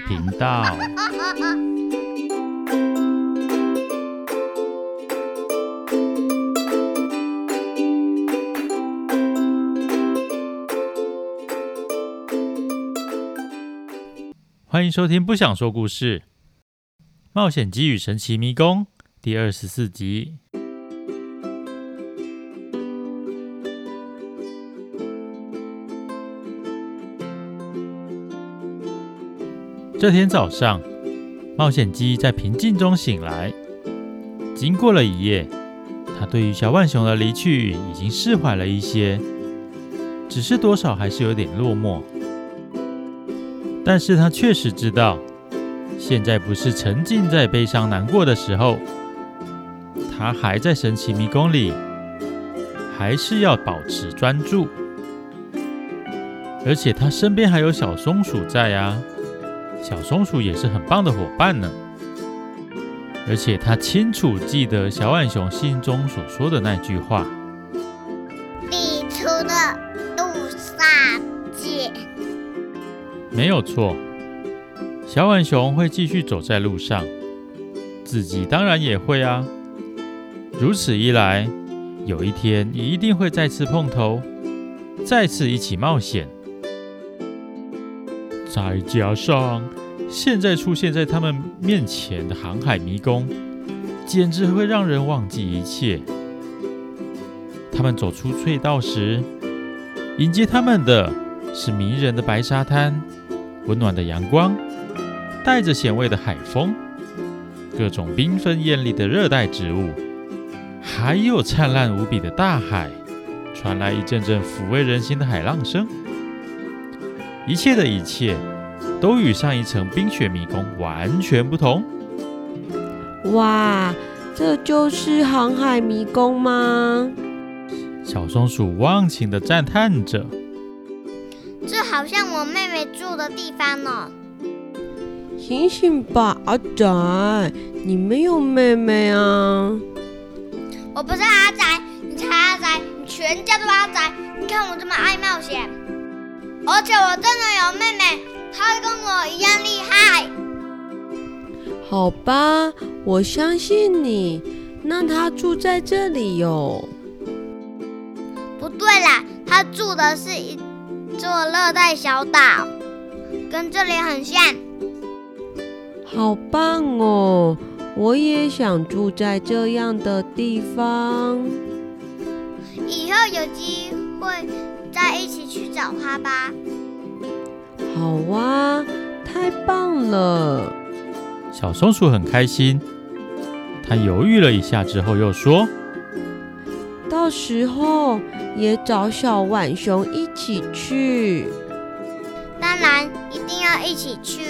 频道。欢迎收听《不想说故事：冒险鸡与神奇迷宫》第二十四集。这天早上，冒险鸡在平静中醒来。经过了一夜，他对于小浣熊的离去已经释怀了一些，只是多少还是有点落寞。但是他确实知道，现在不是沉浸在悲伤难过的时候，他还在神奇迷宫里，还是要保持专注。而且他身边还有小松鼠在啊。小松鼠也是很棒的伙伴呢，而且他清楚记得小浣熊信中所说的那句话：“你除了路上见。”没有错，小浣熊会继续走在路上，自己当然也会啊。如此一来，有一天一定会再次碰头，再次一起冒险。再加上现在出现在他们面前的航海迷宫，简直会让人忘记一切。他们走出隧道时，迎接他们的是迷人的白沙滩、温暖的阳光、带着咸味的海风、各种缤纷艳丽的热带植物，还有灿烂无比的大海，传来一阵阵抚慰人心的海浪声。一切的一切都与上一层冰雪迷宫完全不同。哇，这就是航海迷宫吗？小松鼠忘情的赞叹着。这好像我妹妹住的地方呢。醒醒吧，阿仔，你没有妹妹啊？我不是阿仔，你才阿仔，你全家都阿仔。你看我这么爱冒险。而且我真的有妹妹，她跟我一样厉害。好吧，我相信你。那她住在这里哟？不对啦，她住的是一座热带小岛，跟这里很像。好棒哦！我也想住在这样的地方。以后有机会。再一起去找他吧。好哇，太棒了！小松鼠很开心。他犹豫了一下之后，又说：“到时候也找小浣熊一起去。”当然，一定要一起去。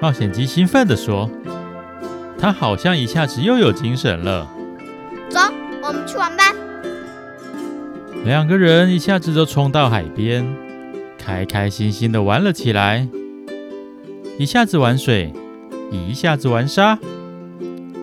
冒险鸡兴奋地说：“他好像一下子又有精神了。”走，我们去玩吧。两个人一下子就冲到海边，开开心心的玩了起来。一下子玩水，一下子玩沙，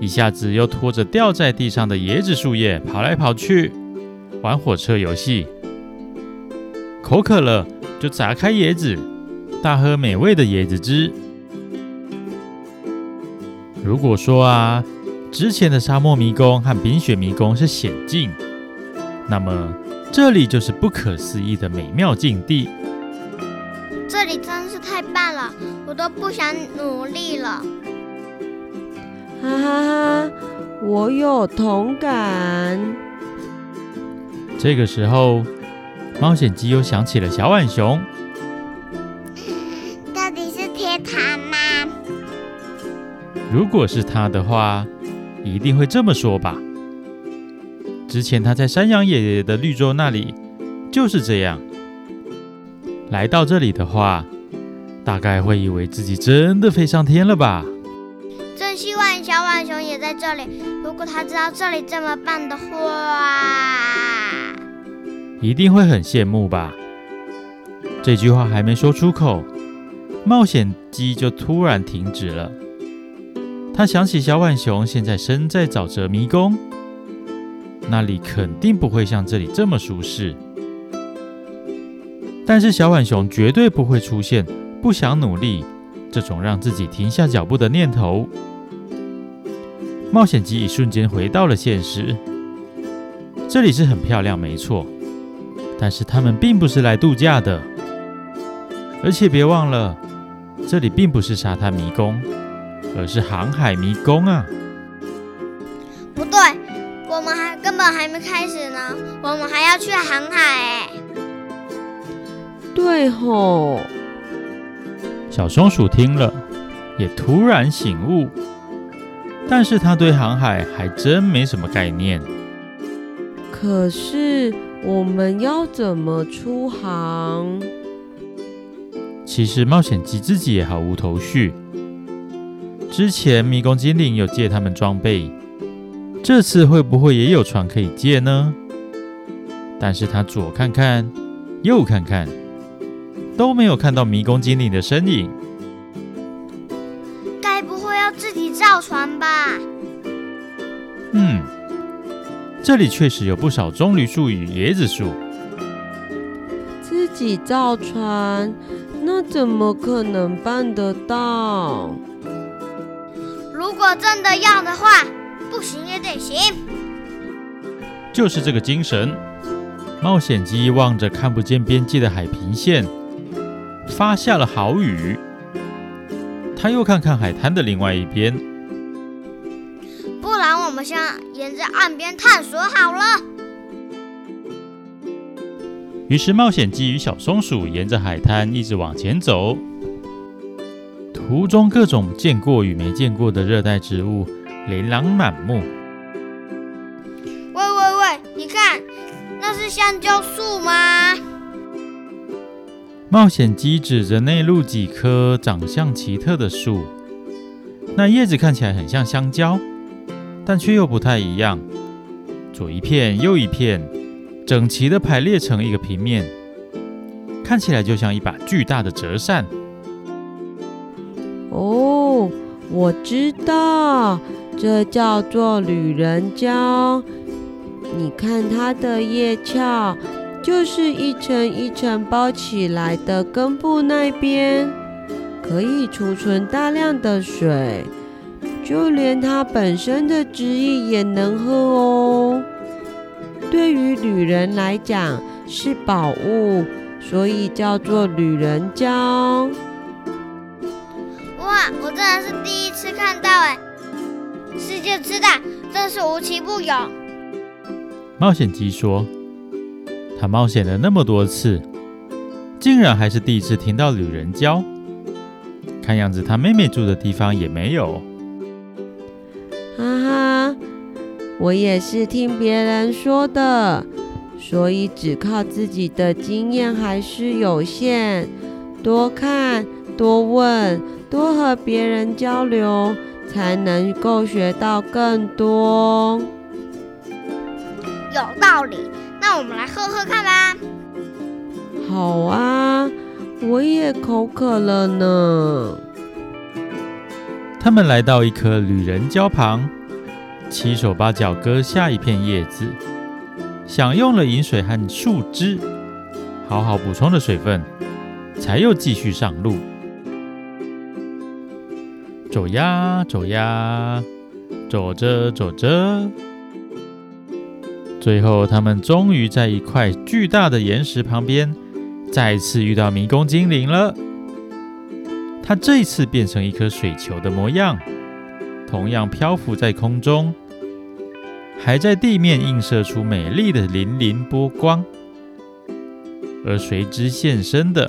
一下子又拖着掉在地上的椰子树叶跑来跑去，玩火车游戏。口渴了就砸开椰子，大喝美味的椰子汁。如果说啊，之前的沙漠迷宫和冰雪迷宫是险境，那么。这里就是不可思议的美妙境地。这里真是太棒了，我都不想努力了。哈哈哈，我有同感。这个时候，冒险鸡又想起了小浣熊。到底是天堂吗？如果是他的话，一定会这么说吧。之前他在山羊爷爷的绿洲那里就是这样。来到这里的话，大概会以为自己真的飞上天了吧？真希望小浣熊也在这里。如果他知道这里这么棒的话，一定会很羡慕吧？这句话还没说出口，冒险鸡就突然停止了。他想起小浣熊现在身在沼泽迷宫。那里肯定不会像这里这么舒适，但是小浣熊绝对不会出现不想努力，这种让自己停下脚步的念头。冒险鸡一瞬间回到了现实。这里是很漂亮，没错，但是他们并不是来度假的。而且别忘了，这里并不是沙滩迷宫，而是航海迷宫啊！还根本还没开始呢，我们还要去航海哎。对吼。小松鼠听了，也突然醒悟，但是他对航海还真没什么概念。可是我们要怎么出航？其实冒险鸡自己也毫无头绪。之前迷宫精灵有借他们装备，这次会不会也有船可以借呢？但是他左看看，右看看。都没有看到迷宫精灵的身影，该不会要自己造船吧？嗯，这里确实有不少棕榈树与椰子树。自己造船，那怎么可能办得到？如果真的要的话，不行也得行。就是这个精神。冒险鸡望着看不见边际的海平线。发下了豪语。他又看看海滩的另外一边，不然我们先沿着岸边探索好了。于是冒险鸡与小松鼠沿着海滩一直往前走，途中各种见过与没见过的热带植物琳琅满目。喂喂喂，你看，那是香蕉树吗？冒险鸡指着内陆几棵长相奇特的树，那叶子看起来很像香蕉，但却又不太一样。左一片，右一片，整齐的排列成一个平面，看起来就像一把巨大的折扇。哦，我知道，这叫做旅人蕉。你看它的叶鞘。就是一层一层包起来的根部那边，可以储存大量的水，就连它本身的汁液也能喝哦。对于旅人来讲是宝物，所以叫做旅人蕉。哇，我真的是第一次看到哎！世界之大，真是无奇不有。冒险鸡说。他冒险了那么多次，竟然还是第一次听到旅人教。看样子他妹妹住的地方也没有。哈哈，我也是听别人说的，所以只靠自己的经验还是有限。多看、多问、多和别人交流，才能够学到更多。有道理。那我们来喝喝看吧。好啊，我也口渴了呢。他们来到一棵旅人蕉旁，七手八脚割下一片叶子，享用了饮水和树枝，好好补充了水分，才又继续上路。走呀走呀，走着走着。最后，他们终于在一块巨大的岩石旁边，再次遇到迷宫精灵了。它这次变成一颗水球的模样，同样漂浮在空中，还在地面映射出美丽的粼粼波光。而随之现身的，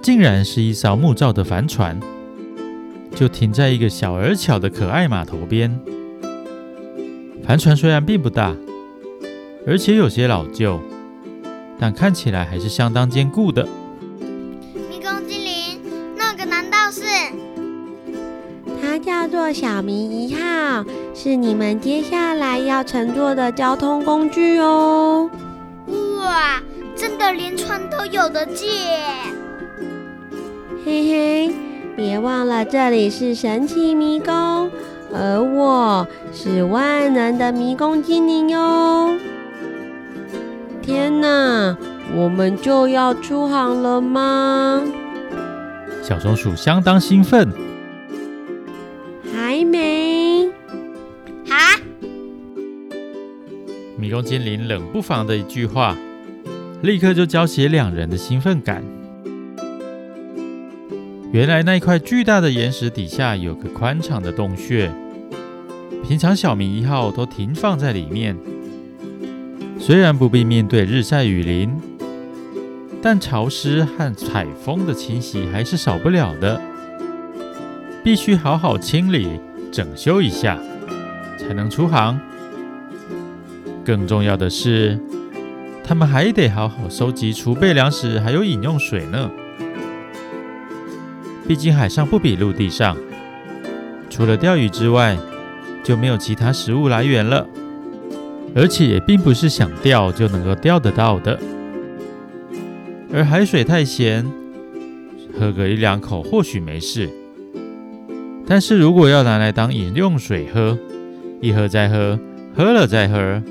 竟然是一艘木造的帆船，就停在一个小而巧的可爱码头边。帆船虽然并不大。而且有些老旧，但看起来还是相当坚固的。迷宫精灵，那个难道是？它叫做小迷一号，是你们接下来要乘坐的交通工具哦。哇，真的连船都有得借！嘿嘿，别忘了这里是神奇迷宫，而我是万能的迷宫精灵哟。天哪，我们就要出航了吗？小松鼠相当兴奋。还没？哈？迷宫精灵冷不防的一句话，立刻就浇熄两人的兴奋感。原来那块巨大的岩石底下有个宽敞的洞穴，平常小明一号都停放在里面。虽然不必面对日晒雨淋，但潮湿和海风的侵袭还是少不了的，必须好好清理、整修一下，才能出航。更重要的是，他们还得好好收集储备粮食，还有饮用水呢。毕竟海上不比陆地上，除了钓鱼之外，就没有其他食物来源了。而且也并不是想钓就能够钓得到的。而海水太咸，喝个一两口或许没事，但是如果要拿来当饮用水喝，一喝再喝，喝了再喝，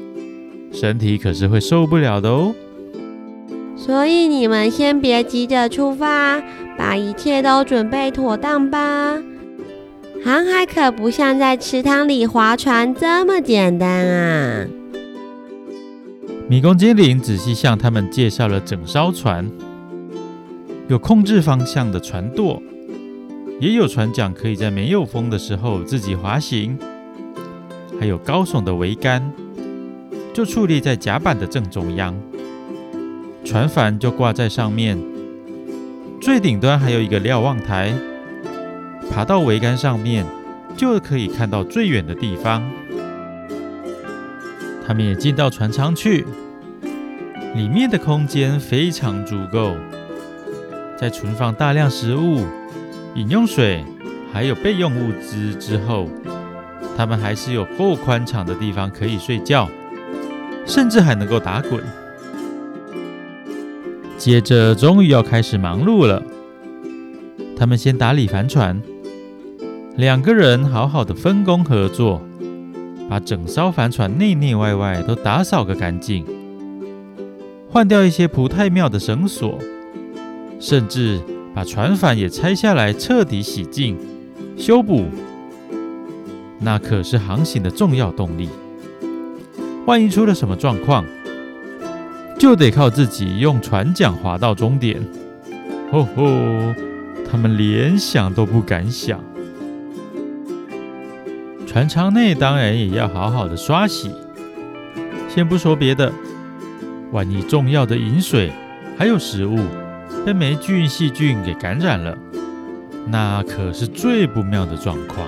身体可是会受不了的哦。所以你们先别急着出发。把一切都准备妥当吧。航海可不像在池塘里划船这么简单啊！迷宫精灵仔细向他们介绍了整艘船，有控制方向的船舵，也有船桨可以在没有风的时候自己滑行，还有高耸的桅杆，就矗立在甲板的正中央，船帆就挂在上面。最顶端还有一个瞭望台，爬到桅杆上面就可以看到最远的地方。他们也进到船舱去，里面的空间非常足够，在存放大量食物、饮用水还有备用物资之后，他们还是有够宽敞的地方可以睡觉，甚至还能够打滚。接着，终于要开始忙碌了。他们先打理帆船，两个人好好的分工合作，把整艘帆船内内外外都打扫个干净，换掉一些不太妙的绳索，甚至把船帆也拆下来彻底洗净、修补。那可是航行的重要动力，万一出了什么状况，就得靠自己用船桨划到终点。吼吼，他们连想都不敢想。船舱内当然也要好好的刷洗。先不说别的，万一重要的饮水还有食物被霉菌、细菌给感染了，那可是最不妙的状况。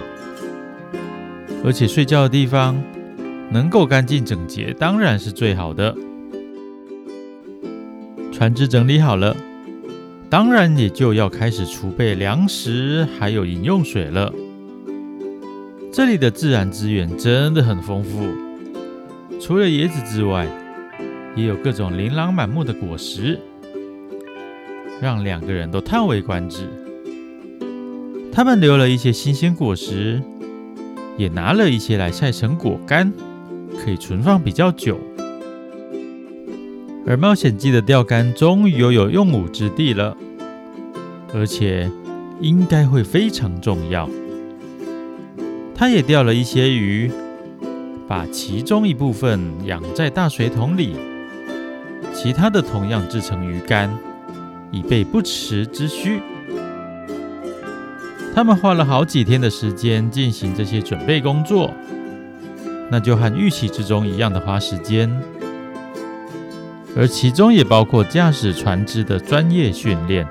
而且睡觉的地方能够干净整洁，当然是最好的。船只整理好了，当然也就要开始储备粮食，还有饮用水了。这里的自然资源真的很丰富，除了椰子之外，也有各种琳琅满目的果实，让两个人都叹为观止。他们留了一些新鲜果实，也拿了一些来晒成果干，可以存放比较久。而冒险鸡的钓竿终于又有用武之地了，而且应该会非常重要。他也钓了一些鱼，把其中一部分养在大水桶里，其他的同样制成鱼竿，以备不时之需。他们花了好几天的时间进行这些准备工作，那就和预期之中一样的花时间。而其中也包括驾驶船只的专业训练。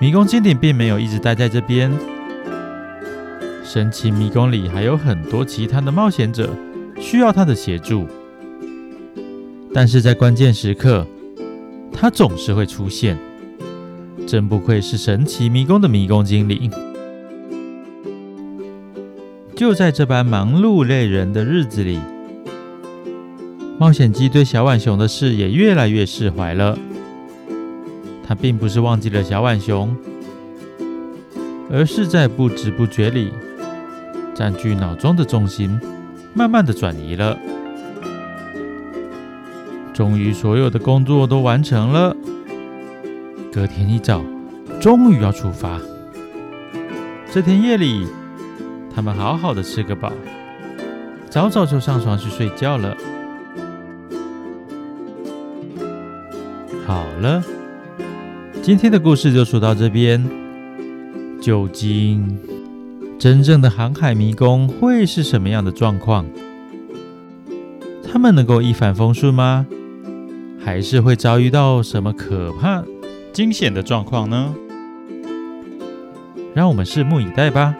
迷宫精灵并没有一直待在这边，神奇迷宫里还有很多其他的冒险者需要他的协助。但是在关键时刻，他总是会出现。真不愧是神奇迷宫的迷宫精灵。就在这般忙碌累人的日子里。冒险鸡对小浣熊的事也越来越释怀了。他并不是忘记了小浣熊，而是在不知不觉里，占据脑中的重心慢慢的转移了。终于，所有的工作都完成了。隔天一早，终于要出发。这天夜里，他们好好的吃个饱，早早就上床去睡觉了。好了，今天的故事就说到这边。究竟真正的航海迷宫会是什么样的状况？他们能够一帆风顺吗？还是会遭遇到什么可怕、惊险的状况呢？让我们拭目以待吧。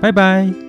拜拜。